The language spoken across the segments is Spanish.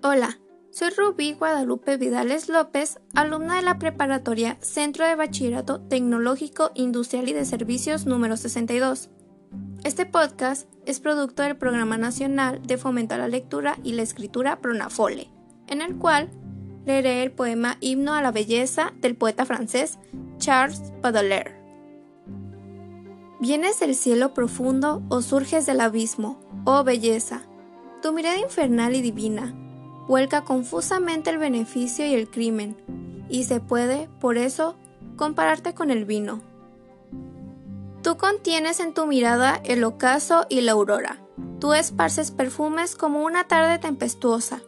Hola, soy Rubí Guadalupe Vidales López, alumna de la preparatoria Centro de Bachillerato Tecnológico Industrial y de Servicios número 62. Este podcast es producto del Programa Nacional de Fomento a la Lectura y la Escritura Pronafole, en el cual leeré el poema Himno a la Belleza del poeta francés Charles Baudelaire. ¿Vienes del cielo profundo o surges del abismo, oh belleza? Tu mirada infernal y divina vuelca confusamente el beneficio y el crimen, y se puede, por eso, compararte con el vino. Tú contienes en tu mirada el ocaso y la aurora. Tú esparces perfumes como una tarde tempestuosa.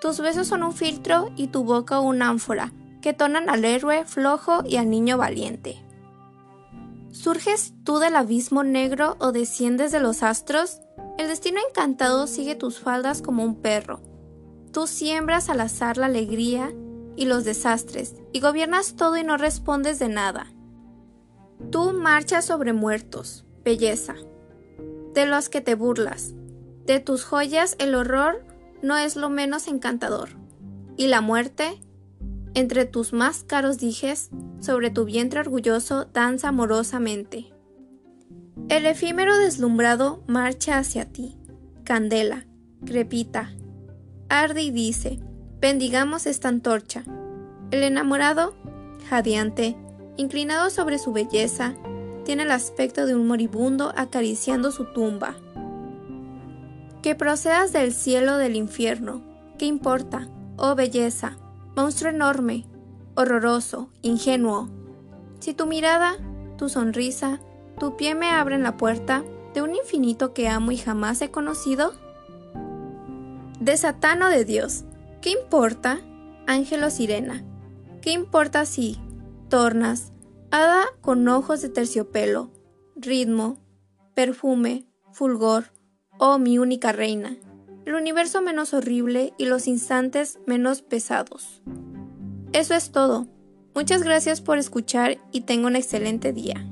Tus besos son un filtro y tu boca una ánfora, que tonan al héroe flojo y al niño valiente. ¿Surges tú del abismo negro o desciendes de los astros? El destino encantado sigue tus faldas como un perro, Tú siembras al azar la alegría y los desastres, y gobiernas todo y no respondes de nada. Tú marchas sobre muertos, belleza, de los que te burlas. De tus joyas el horror no es lo menos encantador, y la muerte, entre tus más caros dijes, sobre tu vientre orgulloso danza amorosamente. El efímero deslumbrado marcha hacia ti, candela, crepita, arde y dice, bendigamos esta antorcha. El enamorado, jadeante, inclinado sobre su belleza, tiene el aspecto de un moribundo acariciando su tumba. Que procedas del cielo o del infierno, ¿qué importa, oh belleza, monstruo enorme, horroroso, ingenuo? Si tu mirada, tu sonrisa, tu pie me abren la puerta de un infinito que amo y jamás he conocido, de Satán o de Dios. ¿Qué importa, ángel o sirena? ¿Qué importa si tornas, hada con ojos de terciopelo, ritmo, perfume, fulgor, oh mi única reina? El universo menos horrible y los instantes menos pesados. Eso es todo. Muchas gracias por escuchar y tenga un excelente día.